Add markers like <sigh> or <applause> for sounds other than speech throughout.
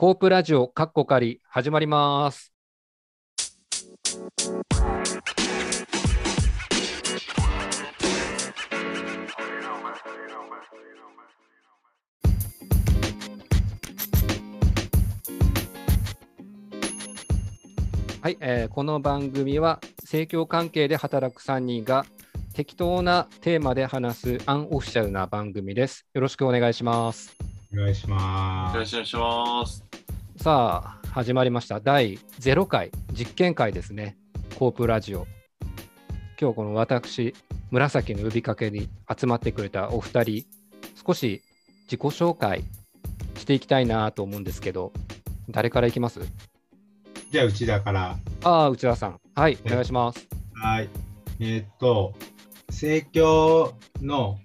コープラジオカッコ仮始まります。はい、えーこの番組は政教関係で働く3人が適当なテーマで話すアンオフィシャルな番組です。よろしくお願いします。お願いします。よろしくお願いします。さあ、始まりました。第0回、実験会ですね。コープラジオ。今日この私、紫の呼びかけに集まってくれたお二人、少し自己紹介していきたいなと思うんですけど、誰からいきます？じゃあ、内田から。ああ、内田さん。はい、お願いします。はい。えーっと、政教の、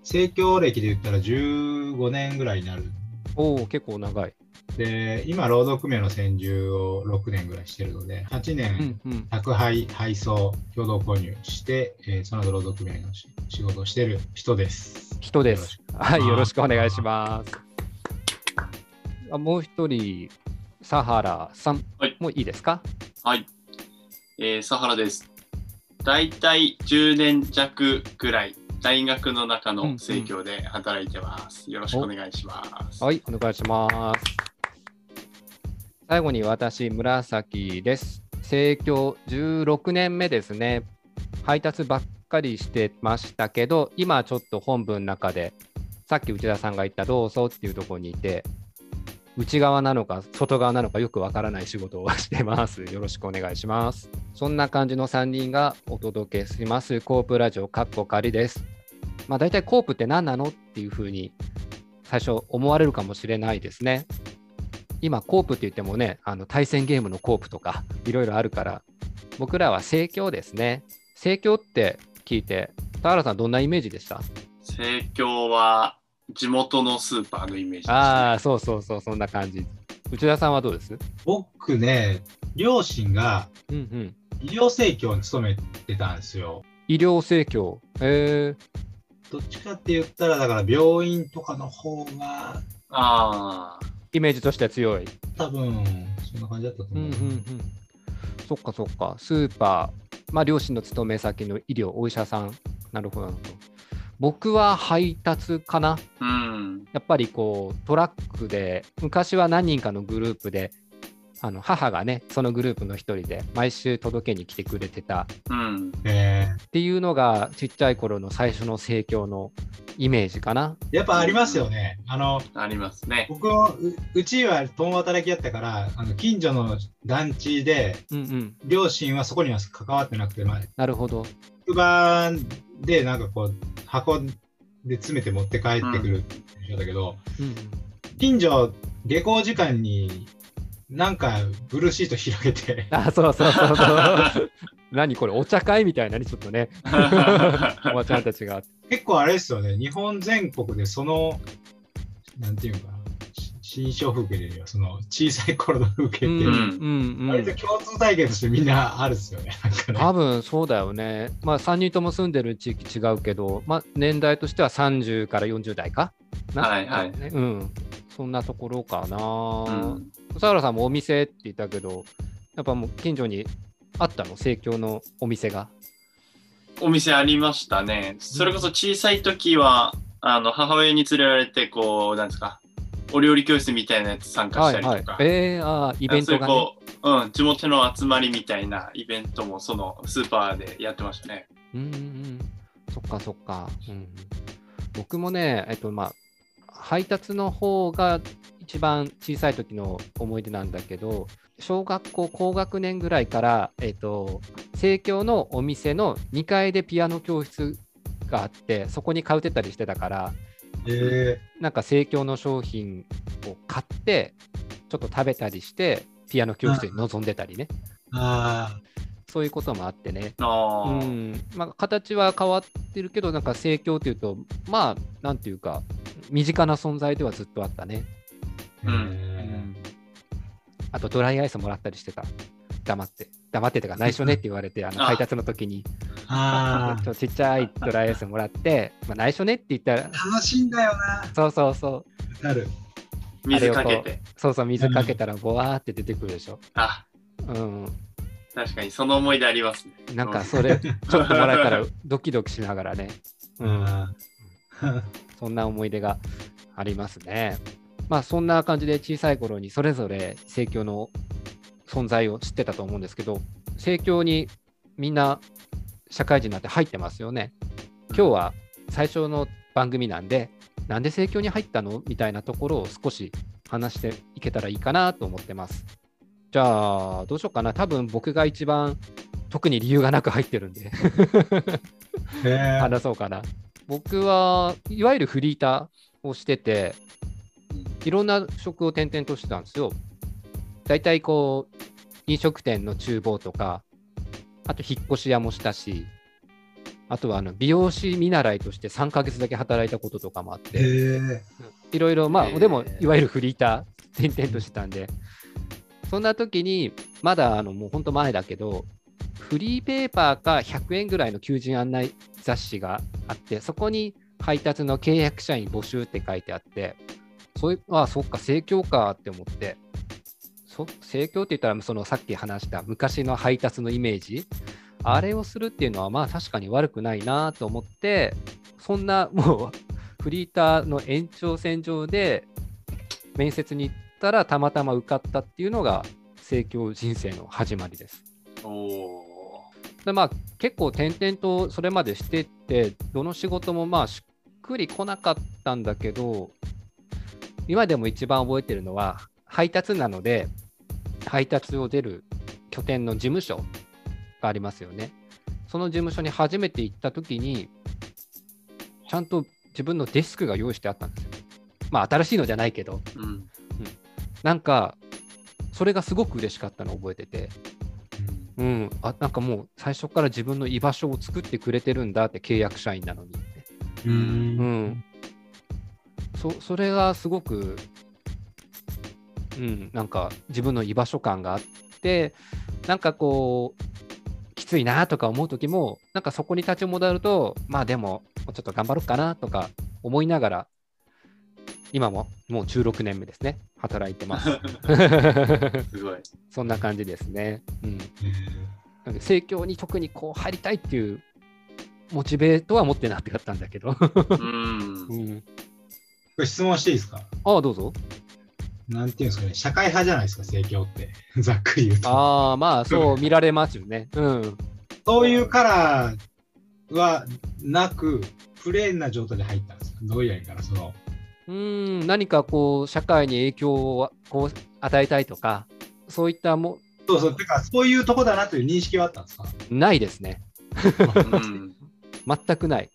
政教歴で言ったら15年ぐらいになる。おお、結構長い。で、今、労働組合の専従を6年ぐらいしてるので、8う年、んうん。宅配、配送、共同購入して、えーその後、労働組合のし仕事をしてる人です。人ですよろしく。はい、よろしくお願いします。あもう一人、サハラさんはいもいいですか？はい。えー、サハラです。だいたい10年弱ぐらい、大学の中うんうんの生協で働いてます。よろしくお願いします。はい、お願いします。最後に私、紫です。生協16年目ですね。配達ばっかりしてましたけど、今ちょっと本部の中で、さっき内田さんが言ったどうぞっていうところにいて、内側なのか外側なのかよくわからない仕事をしてます。よろしくお願いします。そんな感じの3人がお届けします、コープラジオカッコ仮です。まあ大体コープって何なのっていうふうに最初思われるかもしれないですね。今、コープって言ってもね、あの対戦ゲームのコープとかいろいろあるから、僕らは盛況ですね。盛況って聞いて、田原さん、どんなイメージでした？生協は地元のスーパーのイメージです、ね。ああ、そうそうそう、そんな感じ。内田さんはどうです？僕ね、両親がうんうん。医療生協に勤めてたんですよ。医療盛況。へえどっちかって言ったら、だから病院とかの方が、ああ、イメージとしては強い。多分、そんな感じだったと思う。うんうんうん。そっかそっか。スーパー、まあ、両親の勤め先の医療、お医者さん。なるほどなるほど。僕は配達かな。うん。やっぱりこうトラックで昔は何人かのグループであの母がねそのグループの一人で毎週届けに来てくれてたうん。えっていうのがちっちゃい頃の最初の盛況のイメージかな。ーやっぱありますよね。あの、ありますね。僕もう、うちは共働きやったから、あの近所の団地で、うんうん。両親はそこには関わってなくて、まあ、なるほど。職場でなんかこう、箱で詰めて持って帰ってくるって言ったけど、うんうん、近所、下校時間に、なんかブルーシート広げて、あそうそうそうそう。<laughs> 何これお茶会みたいなねちょっとね <laughs> おばちゃんたちが。結構あれですよね、日本全国でその、なんていうのかな、し新象風景でいうよその小さい頃の風景って、うんうんうん割と共通体験としてみんなあるっすよね。なんかね多分そうだよね。まあ3人とも住んでる地域違うけど、まあ、年代としては30から40代かな？はいはいねうん。そんなところかな。うん。佐原さんもお店って言ったけど、やっぱもう近所にあったの？盛況のお店が？お店ありましたね。それこそ小さい時は、あの母親に連れられて、こう、なんですか、お料理教室みたいなやつ参加はいはいしたりとか。。えー、あーイベントが、ね。そういうこう、うん、地元の集まりみたいなイベントもそのスーパーでやってましたね。うんうんうん。そっかそっか。うんうん、僕もね、えっとまあ、配達の方が一番小さい時の思い出なんだけど、小学校高学年ぐらいから、えっと、生協のお店の2階でピアノ教室があって、そこに通ってたりしてたから、え。なんか生協の商品を買って、ちょっと食べたりして、ピアノ教室に臨んでたりね、ー、あそういうこともあってね。あうーん。まあ、形は変わってるけど、なんか盛況っていうと、まあ、なんていうか、身近な存在ではずっとあったね。ーうんえあと、ドライアイスもらったりしてた。黙って。黙ってとか、内緒ねって言われて、あのあ配達の時に、ーあちょっとちっちゃいドライアイスもらって、まあ、内緒ねって言ったら、ー楽しいんだよな。そうそうそなる。水かけて。そうそう、水かけたらボワーって出てくるでしょ。あ、うん。確かにその思い出ありますね。なんかそれ、ちょっともらえたらドキドキしながらね。う。うんん。そんな思い出がありますね。まあそんな感じで小さい頃にそれぞれ生協の存在を知ってたと思うんですけど、生協にみんな社会人になって入ってますよね。今日は最初の番組なんで、なんで生協に入ったのみたいなところを少し話していけたらいいかなと思ってます。じゃあ、どうしようかな。多分僕が一番特に理由がなく入ってるんで。話そうかな。僕はいわゆるフリーターをしてて、いろんな職を転々としてたんですよ。大体こう、飲食店の厨房とか、あと引っ越し屋もしたし、あとはあの美容師見習いとして3ヶ月だけ働いたこととかもあって。いろいろ、まあ、でも、いわゆるフリーター、転々としてたんで、そんな時に、まだ、あの、もう本当前だけど、フリーペーパーか100円ぐらいの求人案内雑誌があって、そこに配達の契約社員募集って書いてあって、そういう、ああ、そっか、盛況かって思って、そ盛況って言ったら、そのさっき話した昔の配達のイメージ、あれをするっていうのは、まあ確かに悪くないなと思って、そんなもうフリーターの延長線上で面接に行ったらたまたま受かったっていうのが盛況人生の始まりです。でまあ結構転々とそれまでしてってどの仕事もまあしっくりこなかったんだけど今でも一番覚えてるのは配達なので配達を出る拠点の事務所がありますよね。その事務所に初めて行った時にちゃんと自分のデスクが用意してあったんですよ。まあ新しいのじゃないけどー。うん。なんかそれがすごく嬉しかったのを覚えてて。うん、あなんかもう最初から自分の居場所を作ってくれてるんだって契約社員なのにって、う。うんん、そそれがすごく、うん、なんか自分の居場所感があってなんかこうきついなとか思う時もなんかそこに立ち戻るとまあでもちょっと頑張ろうかなとか思いながら今ももう16年目ですね働いてます <laughs> すごい。そんな感じですね。うんへなんで盛況に特にこう入りたいっていうモチベートは持ってなかったんだけど。うん <laughs> う。ん、これ質問していいですか？ああ、どうぞ。なんていうんですかね、社会派じゃないですか、盛況って。<laughs> ざっくり言うと。ああ、まあそう見られますよね。うん。そういうカラーはなく、プレーンな状態で入ったんですか？どういうやりから、その。うん、何かこう、社会に影響をこう与えたいとか、そういったもそうそう、てか、そういうとこだなという認識はあったんですか？ないですね。うん。<laughs> 全くない。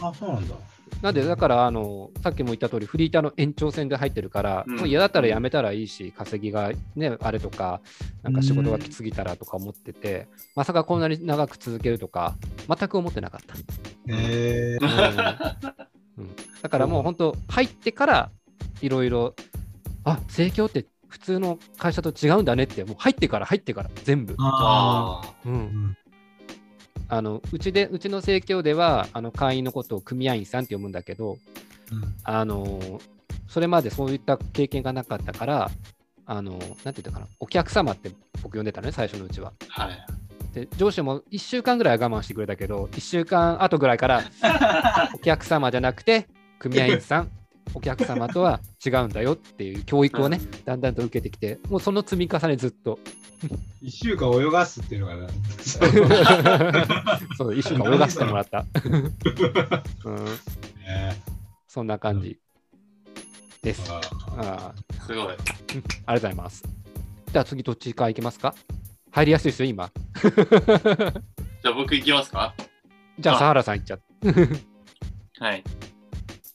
あ、そうなんだ。なんで、だからあの、さっきも言った通り、フリーターの延長線で入ってるから、うん。もう嫌だったら辞めたらいいし、稼ぎが、ね、あれとか、なんか仕事がきつすぎたらとか思ってて、まさかこんなに長く続けるとか、全く思ってなかった。へえうん。うん。だからもう本当、入ってからいろいろ、あ盛況って普通の会社と違うんだねって、もう入ってから入ってから全部。ああうん。んあのうちでうちの盛況ではあの会員のことを組合員さんって読むんだけど、あのそれまでそういった経験がなかったから、あのなんて言ったかな、お客様って僕呼んでたのね、最初のうちは。あ。はい。で上司も1週間ぐらいは我慢してくれたけど、1週間後ぐらいから、<laughs> お客様じゃなくて、組合員さん、お客様とは違うんだよっていう教育をね、だんだんと受けてきて、もうその積み重ねずっと、一週間泳がすっていうのがな。<laughs> そう一週間泳がせてもらった。<laughs> うん、ねそんな感じです。ああーすごい。ありがとうございます。じゃあ次どっちから行きますか？入りやすいですよ、今。<laughs> じゃあ僕行きますか？じゃあ、あ佐原さん行っちゃって。はい。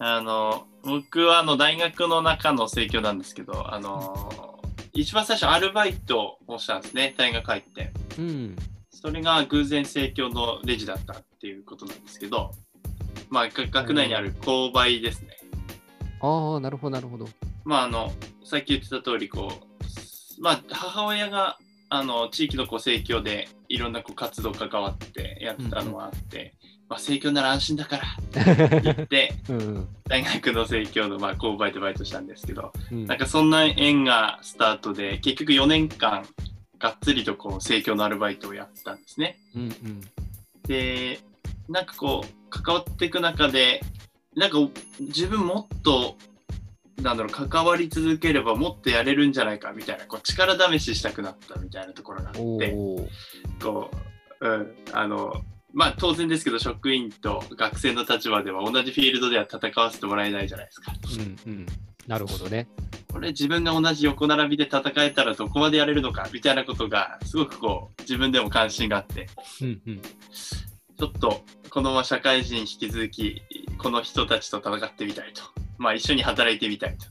あの、僕はあの大学の中の盛況なんですけど、あの、一番最初アルバイトをしたんですね、大学入って。うん。それが偶然盛況のレジだったっていうことなんですけど、まあ、が学内にある購買ですね。ああ、なるほど、なるほど。まあ、あの、さっき言ってた通り、こう、まあ、母親が、あの、地域のこう盛況でいろんなこう活動関わってやったのはあって、まあ、生協なら安心だからって言って、<laughs> うん大学の生協のまあ購買でバイトしたんですけど、うん。なんかそんな縁がスタートで、結局4年間、がっつりとこう、生協のアルバイトをやったんですね。うんうん。で、なんかこう、関わっていく中で、なんか自分もっと、なんだろう、関わり続ければもっとやれるんじゃないかみたいな、こう力試ししたくなったみたいなところがあって、こう、うん、あの、まあ当然ですけど、職員と学生の立場では同じフィールドでは戦わせてもらえないじゃないですか。うんうんなるほどね。これ自分が同じ横並びで戦えたらどこまでやれるのかみたいなことがすごくこう自分でも関心があってうんうんちょっとこのまま社会人引き続きこの人たちと戦ってみたいとまあ一緒に働いてみたいと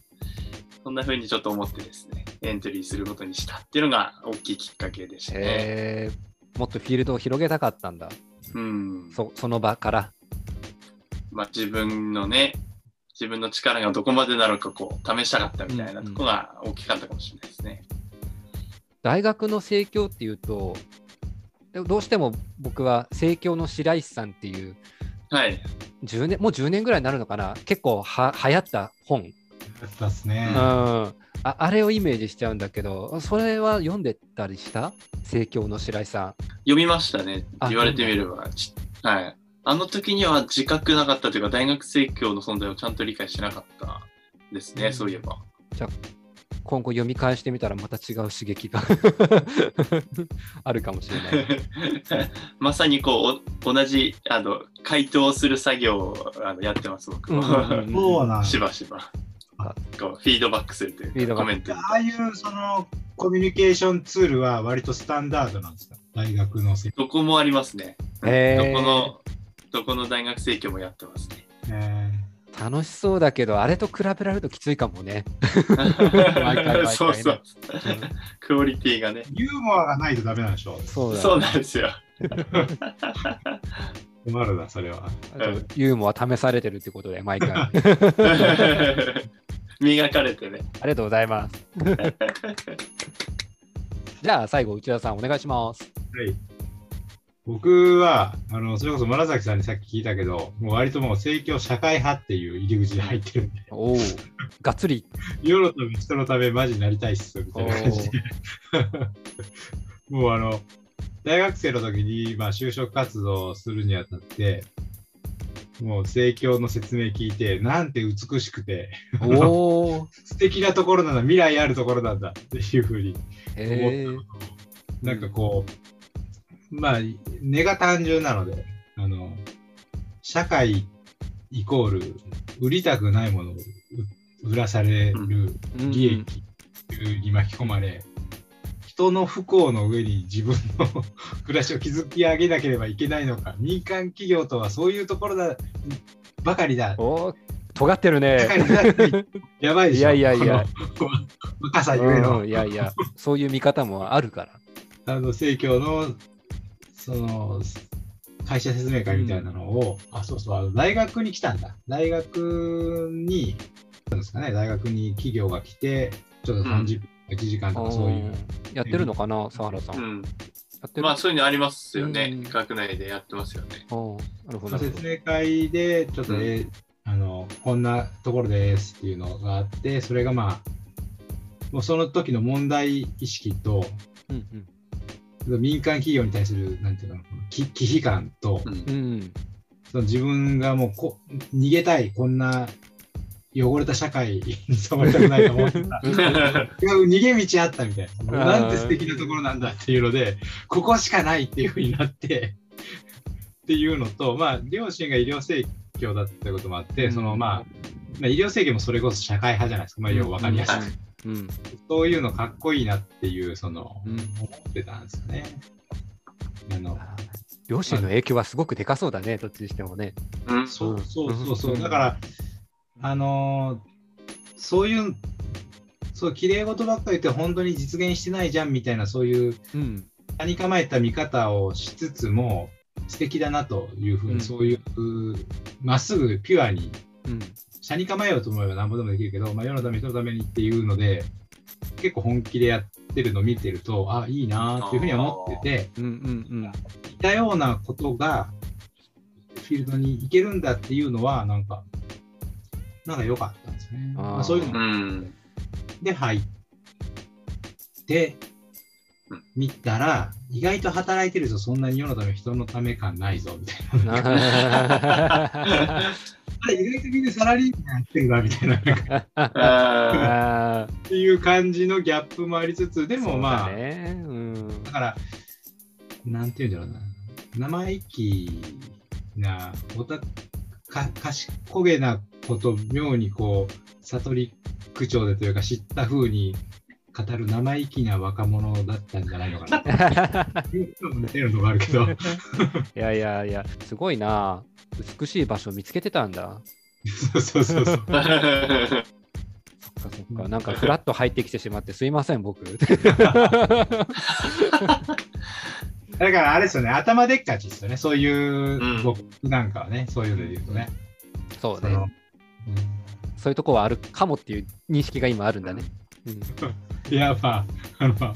そんな風にちょっと思ってですねエントリーすることにしたっていうのが大きいきっかけでしたね。えーもっとフィールドを広げたかったんだ。うんそその場から。まあ、自分のね自分の力がどこまでなのかこう試したかったみたいなところが大きかったかもしれないですね。大学の生協っていうと、どうしても僕は生協の白石さんっていうはい。10年もう10年ぐらいになるのかな結構は流行った本、やったっすね。うん。ああれをイメージしちゃうんだけどそれは読んでたりした？生協の白井さ読みましたね。あ言われてみれば。ちはい。あの時には自覚なかったというか大学生協の存在をちゃんと理解してなかったですね、うん。そういえば。ん今後読み返してみたらまた違う刺激が <laughs> あるかもしれない。<laughs> まさにこうお同じあの回答する作業をあのやってます僕も、そうなん <laughs> しばしば。あこうフィードバックするというかフィードバック。コメントにああいうそのコミュニケーションツールは割とスタンダードなんですか？大学の。どこもありますね。へー。どこのどこの大学生協もやってますね。え楽しそうだけどあれと比べられるときついかもね。<laughs> 毎回毎回ね。そうそう。クオリティがね。ーユーモアがないとダメなんでしょ？そうだそうなんですよ。<laughs> 困るな、それは。ユーモア試されてるってことで毎回。<laughs> あ磨かれてね。りがとうございます。<laughs> じゃあ最後内田さんお願いします。はい。僕は、あの、それこそ紫さんにさっき聞いたけど、もう割ともう政教社会派っていう入り口で入ってるんで、おお、がっつり。<laughs> 世のため、人のため、マジになりたいっす、みたいな感じで。<laughs> もうあの、大学生の時に、まあ、就職活動をするにあたって、もう政教の説明聞いて、なんて美しくて、おお、<laughs> 素敵なところなんだ、未来あるところなんだっていうふうに。へえ。なんかこう、まあ、根が単純なので、あの、社会イコール、売りたくないものを売売らされる利益に巻き込まれ、人の不幸の上に自分の <laughs> 暮らしを築き上げなければいけないのか、民間企業とはそういうところだ、ばかりだ。おお、尖ってるね <laughs> やばいでしょ。いやいやいや。若さゆえのうん、いやいや、そういう見方もあるから。あの、生協の、その、会社説明会みたいなのを、あ、そうそう、大学に来たんだ。大学に、ですかね、大学に企業が来て、ちょっと30分、1時間とかそういう。やってるのかな、佐原さん。やうん。ってる？まあそういうのありますよねうん。学内でやってますよね。なるほど。説明会で、ちょっと、うんえあの、こんなところですっていうのがあって、それがまあ、もうその時の問題意識と、ど。うん民間企業に対する、なんていうのかな、き危機感と、うんうん。うん。その自分がもうこ逃げたい、こんな汚れた社会に <laughs> 染まりたくないと思ってた。<laughs> 逃げ道あったみたいな。なんて素敵なところなんだっていうので、ここしかないっていうふうになって、っていうのと、まあ、両親が医療生協だったこともあって、うんそのまあ、まあ、医療生協もそれこそ社会派じゃないですか。まあ、要は分かりやすい。うんうん。そういうのかっこいいなっていう、その、うん思ってたんですよね。あの両親の影響はすごくでかそうだね、どっちにしてもね。うんそうそうそうそうう。んだから、あのーそういう、そう、綺麗事ばっかり言って本当に実現してないじゃんみたいな、そういう、うん。他に構えた見方をしつつも、素敵だなというふうに、うんそういう、まっすぐピュアに、うん。車に構えようと思えば何ぼでもできるけど、まあ、世のため、人のためにっていうので、結構本気でやってるのを見てると、あ、いいなっていうふうには思ってて、うんうんうん。似たようなことが、フフィールドに行けるんだっていうのは、なんか、なんか良かったんですよね。まあ、そういうのうもん。で入ってうん、見たら、意外と働いてる人、そんなに世のため、人のため感ないぞ、みたいな。<laughs> あれ、意外とみんなサラリーマンやってるな、みたいな、っていう感じのギャップもありつつ、でもまあ、だね。うん。だから、なんていうんだろうな、生意気な、おたか賢げなこと、妙にこう、悟り口調でというか、知った風に語る生意気な若者だったんじゃないのかな。似てるのがあるけど、いやいやいや、すごいな。美しい場所見つけてたんだ。そうそうそうそう。ーそっかそっか。なんかフラッと入ってきてしまってすいません、僕。だからあれですよね、頭でっかちですよね、そういう、うん僕なんかはね、そういうので言うとね。そうね。そういうとこはあるかもっていう認識が今あるんだね。うん。いや、まあ、あの、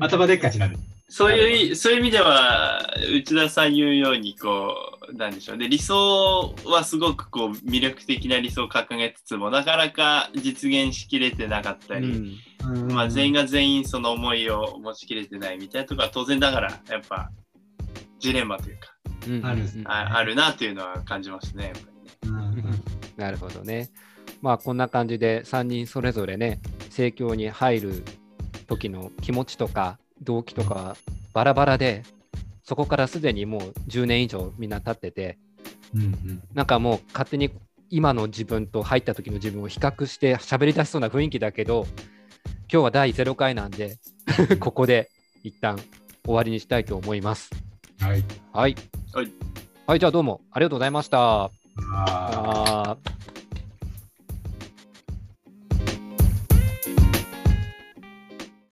頭でっかちなんで。そういう、そういう意味では、内田さん言うように、こう、なんでしょう。ね、理想はすごくこう魅力的な理想を掲げつつも、なかなか実現しきれてなかったり、うん。まあ、全員が、が全員その思いを持ちきれてないみたいなところは当然ながら、やっぱ、ジレンマというか、うん。あるあるなというのは感じますね、やっぱりね。うんなるほどね。まあこんな感じで3人それぞれね、盛況に入る時の気持ちとか動機とかはバラバラで、そこからすでにもう10年以上みんな経ってて、うんうんなんかもう勝手に今の自分と入った時の自分を比較して喋り出しそうな雰囲気だけど、今日は第0回なんで、<laughs> ここで一旦終わりにしたいと思います。はい。はい。はい。はい、じゃあどうもありがとうございました。ああ。